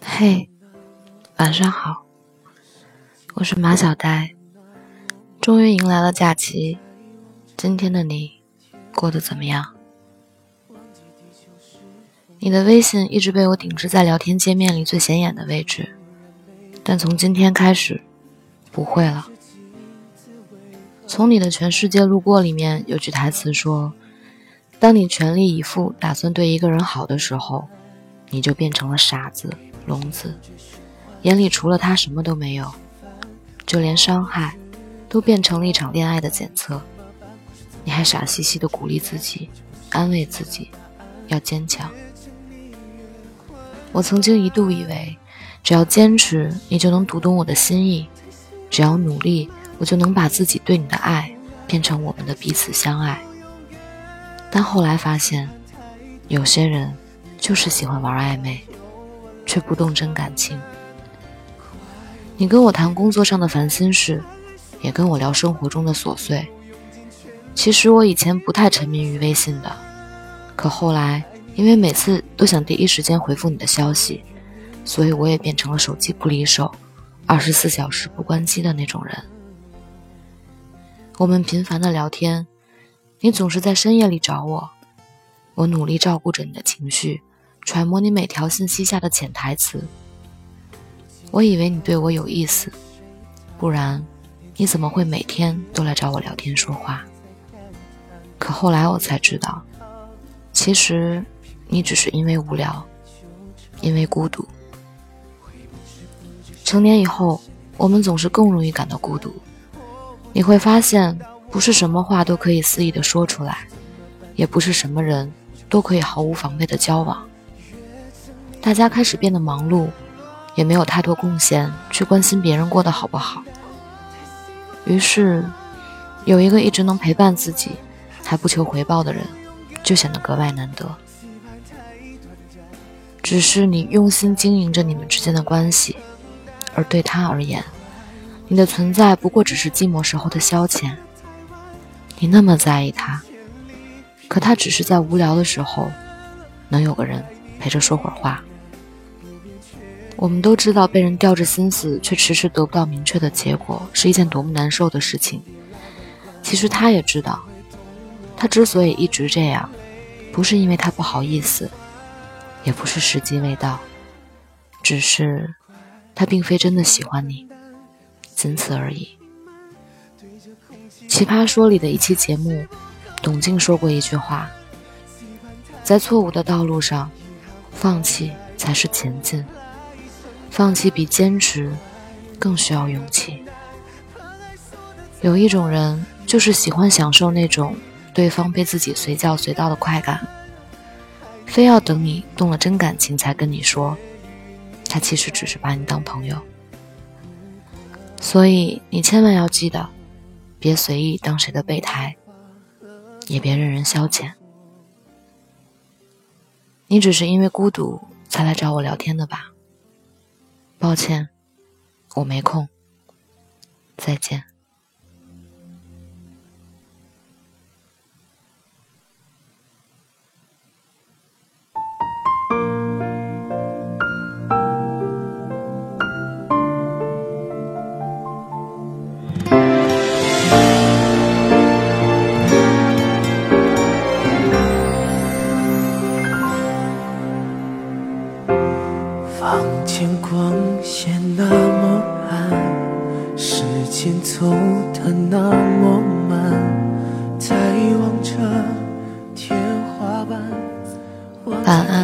嘿，晚上好，我是马小呆。终于迎来了假期，今天的你过得怎么样？你的微信一直被我顶置在聊天界面里最显眼的位置，但从今天开始，不会了。从你的全世界路过里面有句台词说：“当你全力以赴打算对一个人好的时候，你就变成了傻子。”聋子眼里除了他什么都没有，就连伤害都变成了一场恋爱的检测。你还傻兮兮的鼓励自己，安慰自己，要坚强。我曾经一度以为，只要坚持，你就能读懂我的心意；只要努力，我就能把自己对你的爱变成我们的彼此相爱。但后来发现，有些人就是喜欢玩暧昧。却不动真感情。你跟我谈工作上的烦心事，也跟我聊生活中的琐碎。其实我以前不太沉迷于微信的，可后来因为每次都想第一时间回复你的消息，所以我也变成了手机不离手、二十四小时不关机的那种人。我们频繁的聊天，你总是在深夜里找我，我努力照顾着你的情绪。揣摩你每条信息下的潜台词，我以为你对我有意思，不然你怎么会每天都来找我聊天说话？可后来我才知道，其实你只是因为无聊，因为孤独。成年以后，我们总是更容易感到孤独。你会发现，不是什么话都可以肆意的说出来，也不是什么人都可以毫无防备的交往。大家开始变得忙碌，也没有太多贡献去关心别人过得好不好。于是，有一个一直能陪伴自己，还不求回报的人，就显得格外难得。只是你用心经营着你们之间的关系，而对他而言，你的存在不过只是寂寞时候的消遣。你那么在意他，可他只是在无聊的时候，能有个人陪着说会儿话。我们都知道，被人吊着心思却迟迟得不到明确的结果，是一件多么难受的事情。其实他也知道，他之所以一直这样，不是因为他不好意思，也不是时机未到，只是他并非真的喜欢你，仅此而已。奇葩说里的一期节目，董静说过一句话：“在错误的道路上，放弃才是前进。”放弃比坚持更需要勇气。有一种人，就是喜欢享受那种对方被自己随叫随到的快感，非要等你动了真感情才跟你说，他其实只是把你当朋友。所以你千万要记得，别随意当谁的备胎，也别任人消遣。你只是因为孤独才来找我聊天的吧？抱歉，我没空。再见。房间光线那么暗，时间走的那么慢，在望着天花板，晚安。